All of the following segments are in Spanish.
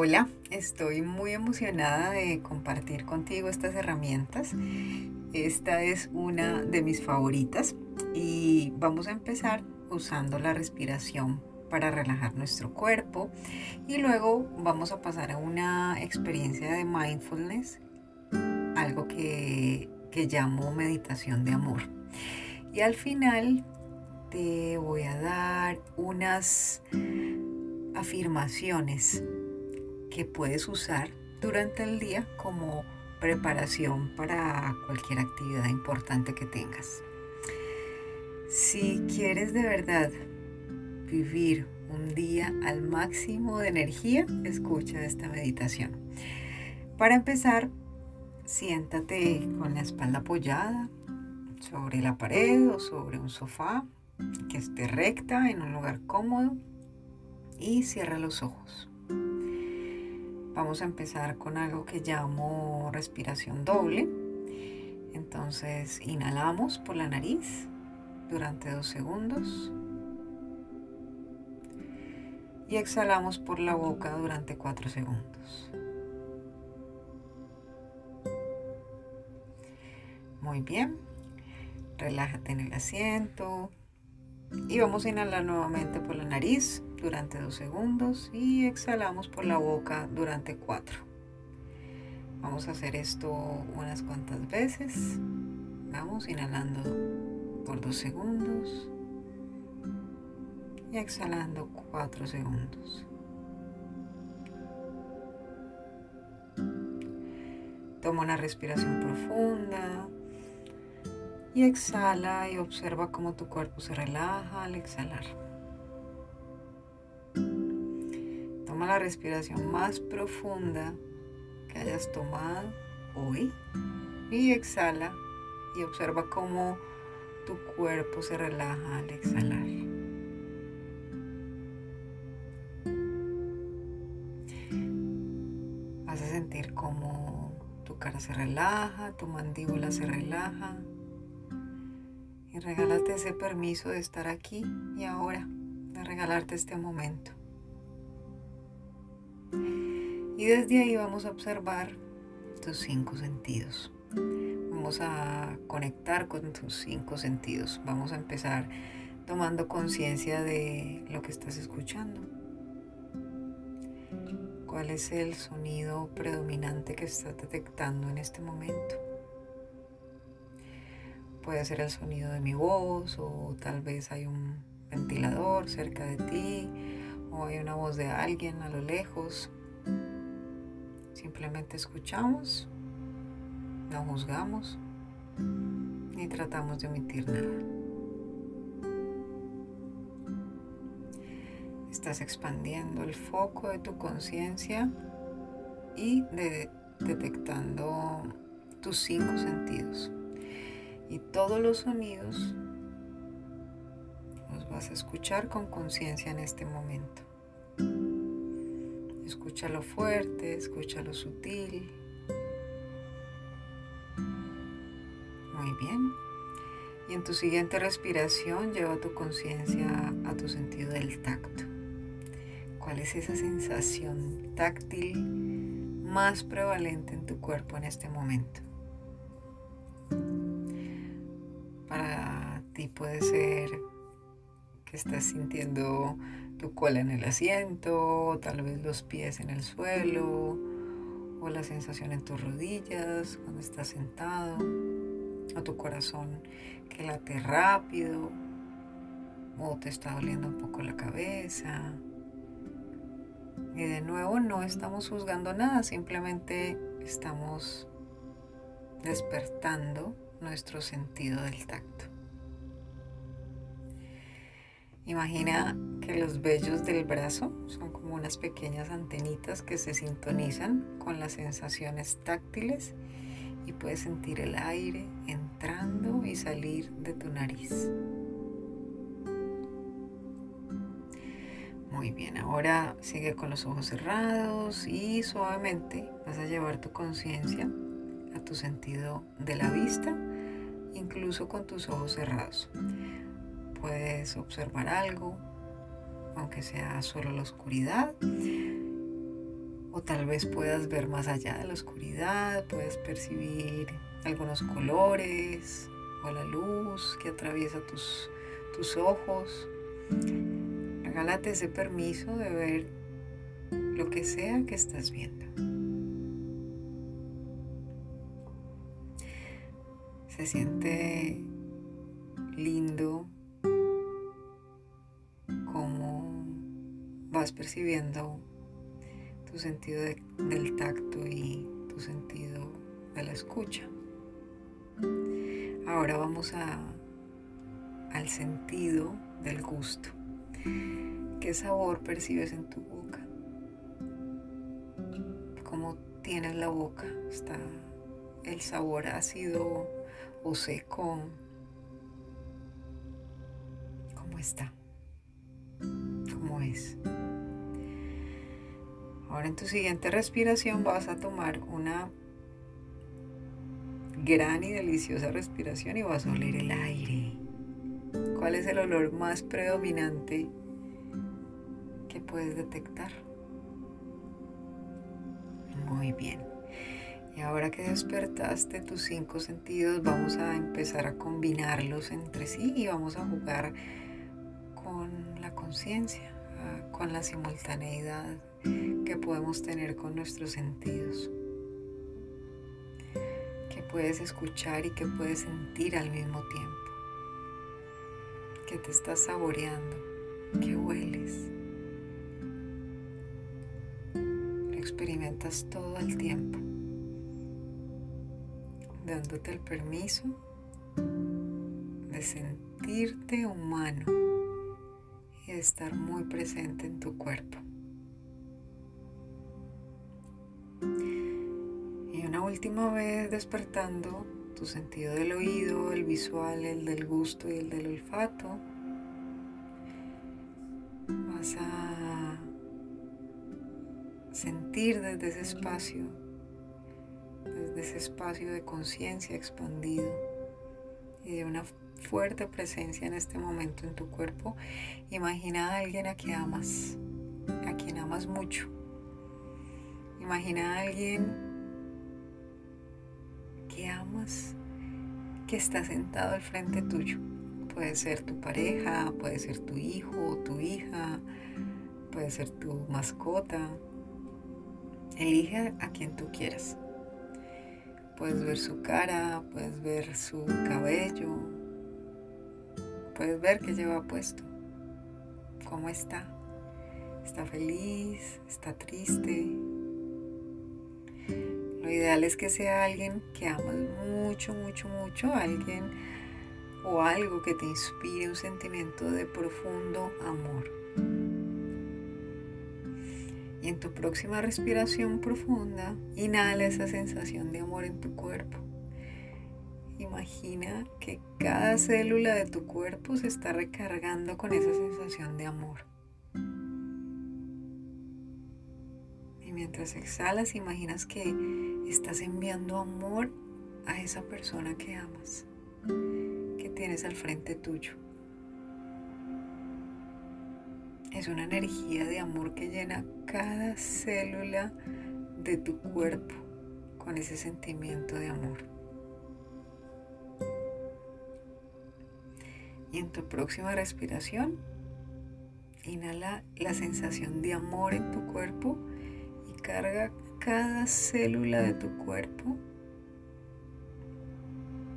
Hola, estoy muy emocionada de compartir contigo estas herramientas. Esta es una de mis favoritas y vamos a empezar usando la respiración para relajar nuestro cuerpo y luego vamos a pasar a una experiencia de mindfulness, algo que, que llamo meditación de amor. Y al final te voy a dar unas afirmaciones que puedes usar durante el día como preparación para cualquier actividad importante que tengas. Si quieres de verdad vivir un día al máximo de energía, escucha esta meditación. Para empezar, siéntate con la espalda apoyada sobre la pared o sobre un sofá que esté recta en un lugar cómodo y cierra los ojos. Vamos a empezar con algo que llamo respiración doble. Entonces inhalamos por la nariz durante dos segundos y exhalamos por la boca durante cuatro segundos. Muy bien, relájate en el asiento y vamos a inhalar nuevamente por la nariz durante dos segundos y exhalamos por la boca durante cuatro. Vamos a hacer esto unas cuantas veces. Vamos inhalando por dos segundos y exhalando cuatro segundos. Toma una respiración profunda y exhala y observa cómo tu cuerpo se relaja al exhalar. Toma la respiración más profunda que hayas tomado hoy y exhala y observa cómo tu cuerpo se relaja al exhalar. Vas a sentir cómo tu cara se relaja, tu mandíbula se relaja regálate ese permiso de estar aquí y ahora, de regalarte este momento. Y desde ahí vamos a observar tus cinco sentidos. Vamos a conectar con tus cinco sentidos. Vamos a empezar tomando conciencia de lo que estás escuchando. ¿Cuál es el sonido predominante que estás detectando en este momento? Puede ser el sonido de mi voz o tal vez hay un ventilador cerca de ti o hay una voz de alguien a lo lejos. Simplemente escuchamos, no juzgamos ni tratamos de omitir nada. Estás expandiendo el foco de tu conciencia y detectando tus cinco sentidos. Y todos los sonidos los vas a escuchar con conciencia en este momento. Escucha lo fuerte, escucha lo sutil. Muy bien. Y en tu siguiente respiración lleva tu conciencia a tu sentido del tacto. ¿Cuál es esa sensación táctil más prevalente en tu cuerpo en este momento? Para ti puede ser que estás sintiendo tu cola en el asiento, tal vez los pies en el suelo, o la sensación en tus rodillas cuando estás sentado, o tu corazón que late rápido, o te está doliendo un poco la cabeza. Y de nuevo no estamos juzgando nada, simplemente estamos despertando nuestro sentido del tacto. Imagina que los vellos del brazo son como unas pequeñas antenitas que se sintonizan con las sensaciones táctiles y puedes sentir el aire entrando y salir de tu nariz. Muy bien, ahora sigue con los ojos cerrados y suavemente vas a llevar tu conciencia a tu sentido de la vista, incluso con tus ojos cerrados puedes observar algo, aunque sea solo la oscuridad, O tal vez puedas ver más allá de la oscuridad, puedes percibir algunos colores o la luz que atraviesa tus, tus ojos. Regálate ese permiso de ver lo que sea que estás viendo. Se siente lindo percibiendo tu sentido del tacto y tu sentido de la escucha. Ahora vamos a, al sentido del gusto. ¿Qué sabor percibes en tu boca? ¿Cómo tienes la boca? ¿Está el sabor ácido o seco? ¿Cómo está? ¿Cómo es? Ahora en tu siguiente respiración vas a tomar una gran y deliciosa respiración y vas a oler el aire. ¿Cuál es el olor más predominante que puedes detectar? Muy bien. Y ahora que despertaste tus cinco sentidos, vamos a empezar a combinarlos entre sí y vamos a jugar con la conciencia, con la simultaneidad que podemos tener con nuestros sentidos puedes escuchar y que puedes sentir al mismo tiempo. Que te estás saboreando, que hueles. Lo experimentas todo el tiempo, dándote el permiso de sentirte humano y de estar muy presente en tu cuerpo. Última vez despertando tu sentido del oído, el visual, el del gusto y el del olfato, vas a sentir desde ese espacio, desde ese espacio de conciencia expandido y de una fuerte presencia en este momento en tu cuerpo, imagina a alguien a quien amas, a quien amas mucho. Imagina a alguien que amas que está sentado al frente tuyo. Puede ser tu pareja, puede ser tu hijo o tu hija, puede ser tu mascota. Elige a quien tú quieras. Puedes ver su cara, puedes ver su cabello, puedes ver qué lleva puesto, cómo está. ¿Está feliz? ¿Está triste? Lo ideal es que sea alguien que amas mucho, mucho, mucho, alguien o algo que te inspire un sentimiento de profundo amor. Y en tu próxima respiración profunda, inhala esa sensación de amor en tu cuerpo. Imagina que cada célula de tu cuerpo se está recargando con esa sensación de amor. Y mientras exhalas, imaginas que estás enviando amor a esa persona que amas, que tienes al frente tuyo. Es una energía de amor que llena cada célula de tu cuerpo con ese sentimiento de amor. Y en tu próxima respiración, inhala la sensación de amor en tu cuerpo y carga cada célula de tu cuerpo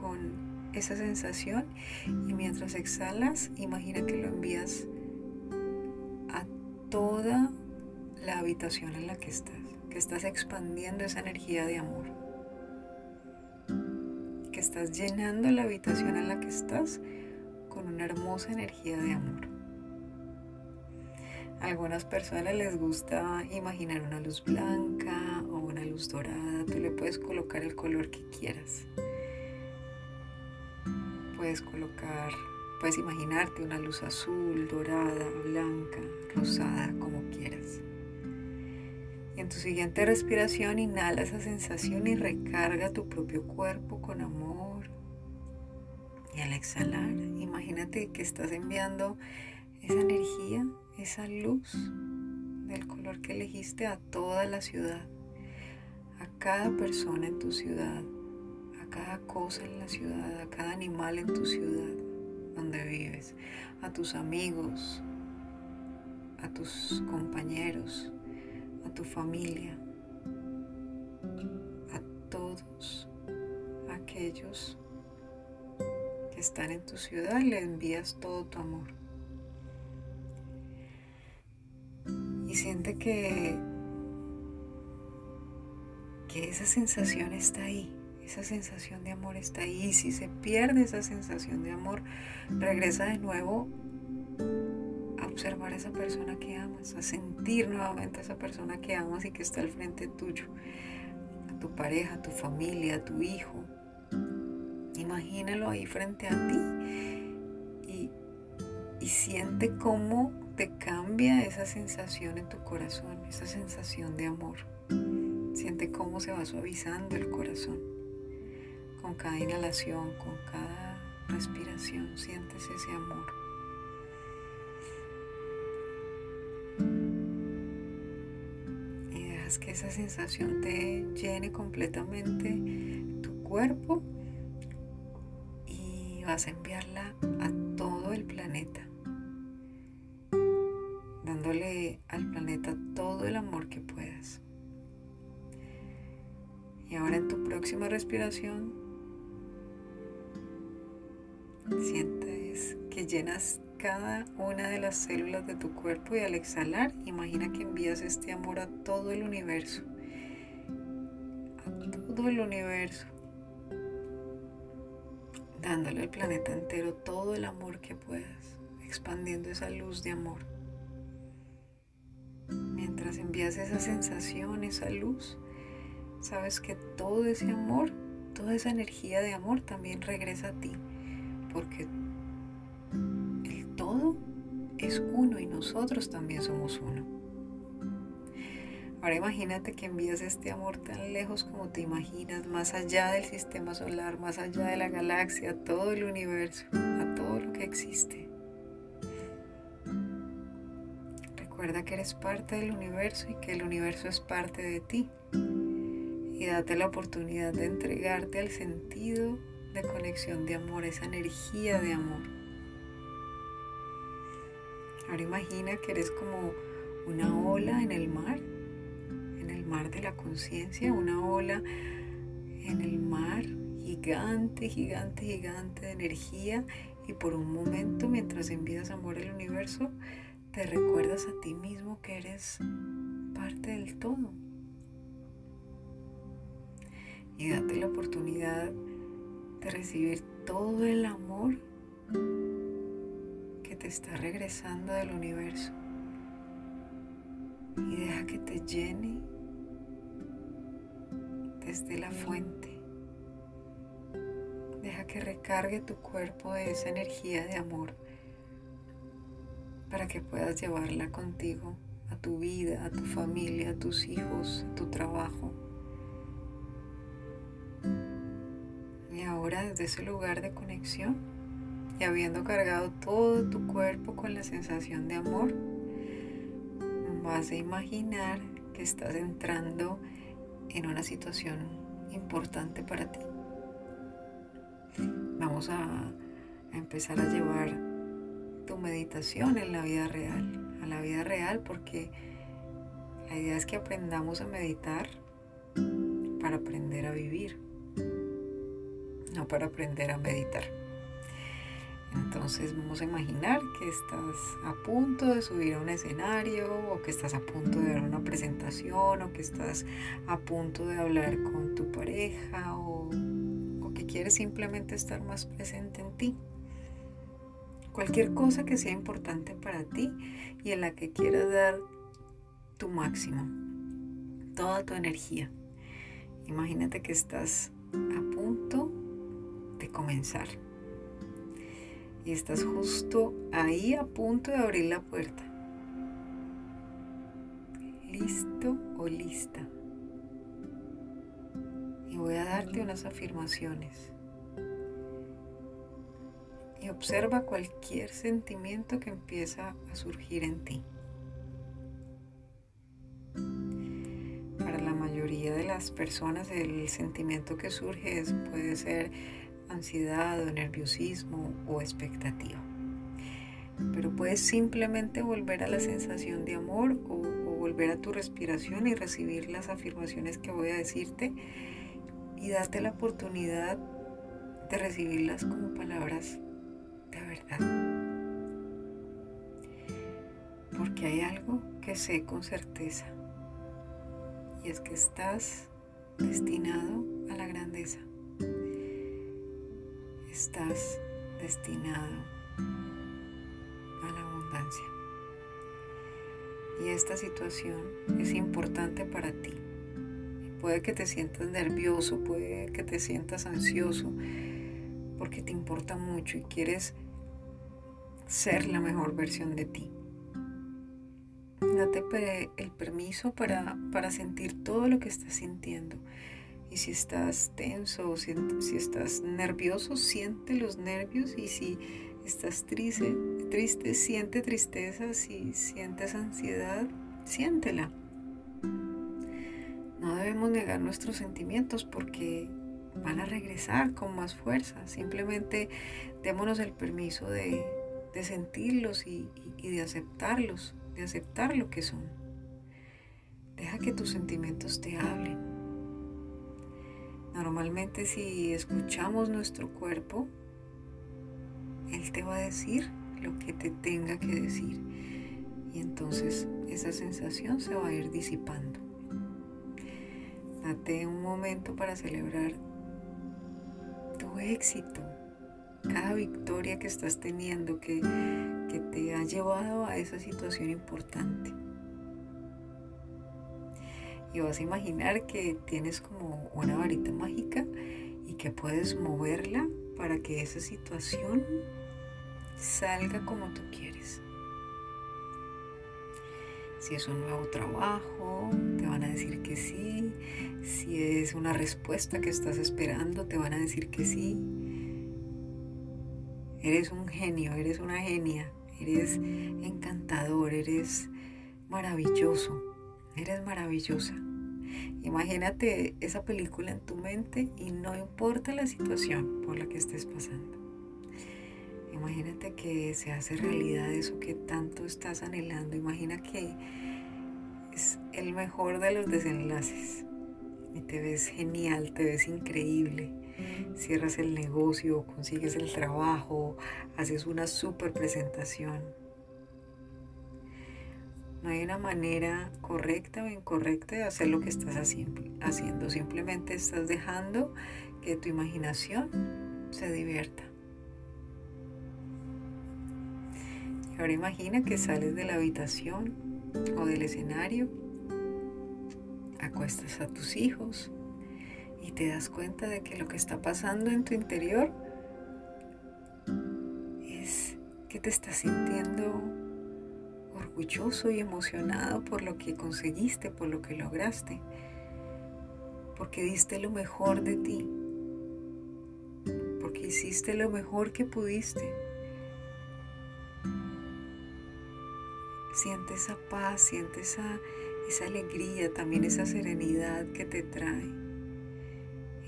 con esa sensación y mientras exhalas imagina que lo envías a toda la habitación en la que estás, que estás expandiendo esa energía de amor, que estás llenando la habitación en la que estás con una hermosa energía de amor algunas personas les gusta imaginar una luz blanca o una luz dorada. Tú le puedes colocar el color que quieras. Puedes colocar, puedes imaginarte una luz azul, dorada, blanca, rosada, como quieras. Y en tu siguiente respiración inhala esa sensación y recarga tu propio cuerpo con amor. Y al exhalar, imagínate que estás enviando esa energía esa luz de del color que elegiste a toda la ciudad, a cada persona en tu ciudad, a cada cosa en la ciudad, a cada animal en tu ciudad donde vives, a tus amigos, a tus compañeros, a tu familia, a todos aquellos que están en tu ciudad le envías todo tu amor. Siente que, que esa sensación está ahí, esa sensación de amor está ahí. Y si se pierde esa sensación de amor, regresa de nuevo observar a esa persona que amas, a sentir nuevamente a esa persona que amas y que está al frente tuyo, a tu pareja, a tu familia, a tu hijo. Imagínalo ahí frente a ti y, y siente cómo te cambia esa sensación en tu corazón, esa sensación de amor. Siente cómo se va suavizando el corazón con cada inhalación, con cada respiración. Sientes ese amor. que esa sensación te llene completamente tu cuerpo y vas a enviarla a todo el planeta, dándole al planeta todo el amor que puedas. Y ahora en tu próxima respiración, sientes que llenas cada una de las células de tu cuerpo y al exhalar, imagina que envías este amor a todo el universo. A todo el universo. Dándole al planeta entero todo el amor que puedas, expandiendo esa luz de amor. Mientras envías esa sensación, esa luz, sabes que todo ese amor, toda esa energía de amor también regresa a ti, porque todo es uno y nosotros también somos uno. Ahora imagínate que envías este amor tan lejos como te imaginas, más allá del sistema solar, más allá de la galaxia, a todo el universo, a todo lo que existe. Recuerda que eres parte del universo y que el universo es parte de ti. Y date la oportunidad de entregarte al sentido de conexión de amor, esa energía de amor. Ahora imagina que eres como una ola en el mar, en el mar de la conciencia, una ola en el mar gigante, gigante, gigante de energía y por un momento mientras envías amor al universo, te recuerdas a ti mismo que eres parte del todo. Y date la oportunidad de recibir todo el amor te está regresando del universo. Y deja que te llene desde la fuente. Deja que recargue tu cuerpo de esa energía de amor para que puedas llevarla contigo a tu vida, a tu familia, a tus hijos, a tu trabajo. Y ahora desde ese lugar de conexión, y habiendo cargado todo tu cuerpo con la sensación de amor, vas a imaginar que estás entrando en una situación importante para ti. Vamos a, empezar a llevar tu meditación en la vida real, a la vida real, porque la idea es que aprendamos a meditar para aprender a vivir, no para aprender a meditar. Entonces vamos a imaginar que estás a punto de subir a un escenario o que estás a punto de dar una presentación o que estás a punto de hablar con tu pareja o, que quieres simplemente estar más presente en ti. Cualquier cosa que sea importante para ti y en la que quieras dar tu máximo, toda tu energía. Imagínate que estás a punto de comenzar y estás justo ahí a punto de abrir la puerta. Listo o lista. Y voy a darte unas afirmaciones y observa cualquier sentimiento que empieza a surgir en ti. Para la mayoría de las personas el sentimiento que surge puede ser ansiedad nerviosismo o expectativa. Pero puedes simplemente volver a la sensación de amor o, volver a tu respiración y recibir las afirmaciones que voy a decirte y date la oportunidad de recibirlas como palabras verdad. Porque hay algo que sé con certeza y es que estás destinado a la grandeza. Estás destinado a la abundancia. Y esta situación es importante para ti. Puede que te sientas nervioso, puede que te sientas ansioso, porque te importa mucho y quieres ser la mejor versión de ti. Date el permiso para, para sentir todo lo que estás sintiendo. Y si estás tenso o si, si, estás nervioso, siente los nervios. Y si estás triste, triste, siente tristeza. Si sientes ansiedad, siéntela. No debemos negar nuestros sentimientos porque van a regresar con más fuerza. Simplemente démonos el permiso de, sentirlos y de aceptarlos de aceptar lo que son. Deja que tus sentimientos te hablen. Normalmente si escuchamos nuestro cuerpo, Él te va a decir lo que te tenga que decir. Y entonces esa sensación se va a ir disipando. Date un momento para celebrar éxito, cada victoria que estás teniendo, que que te ha llevado a esa situación importante. Y vas a imaginar que tienes como una varita mágica y que puedes moverla para que esa situación salga como tú quieres. Si es un nuevo trabajo, te van a decir que sí. Si es una respuesta que estás esperando, te van a decir que sí. Eres un genio, eres una genia eres encantador, eres maravilloso, eres maravillosa. Imagínate esa película en tu mente y no importa la situación por la que estés pasando. Imagínate que se hace realidad eso que tanto estás anhelando. Imagina que es el mejor de los desenlaces y te ves genial, te ves increíble cierras el negocio, consigues el trabajo, haces una super presentación. No hay una manera correcta o incorrecta de hacer lo que estás haciendo. Simplemente estás dejando que tu imaginación se divierta. Ahora imagina que sales de la habitación o del escenario, acuestas a tus hijos, y te das cuenta de que lo que está pasando en tu interior es que te estás sintiendo orgulloso y emocionado por lo que conseguiste, por lo que lograste, porque diste lo mejor de ti, porque hiciste lo mejor que pudiste. Siente esa paz, siente esa, esa alegría, también esa serenidad que te trae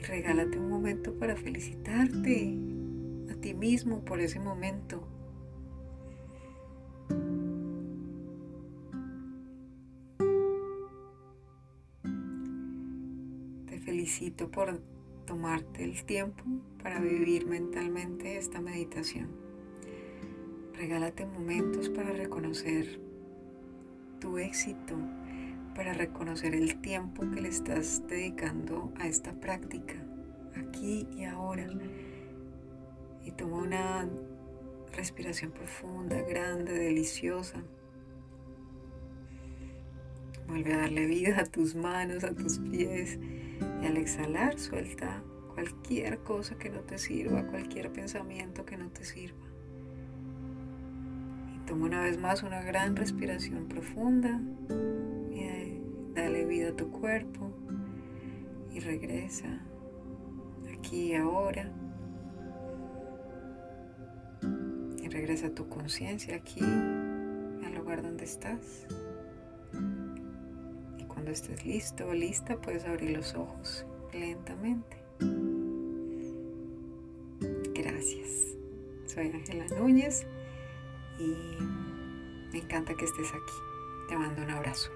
regálate un momento para felicitarte a ti mismo por ese momento. Te felicito por tomarte el tiempo para vivir mentalmente esta meditación. Regálate momentos para reconocer tu éxito, para reconocer el tiempo que le estás dedicando a esta práctica, aquí y ahora. Y toma una respiración profunda, grande, deliciosa. Vuelve a darle vida a tus manos, a tus pies. Y al exhalar, suelta cualquier cosa que no te sirva, cualquier pensamiento que no te sirva. Y toma una vez más una gran respiración profunda dale vida a tu cuerpo y regresa aquí y ahora. Y regresa tu conciencia aquí, al lugar donde estás. Y cuando estés listo o lista, puedes abrir los ojos lentamente. Gracias. Soy Ángela Núñez y me encanta que estés aquí. Te mando un abrazo.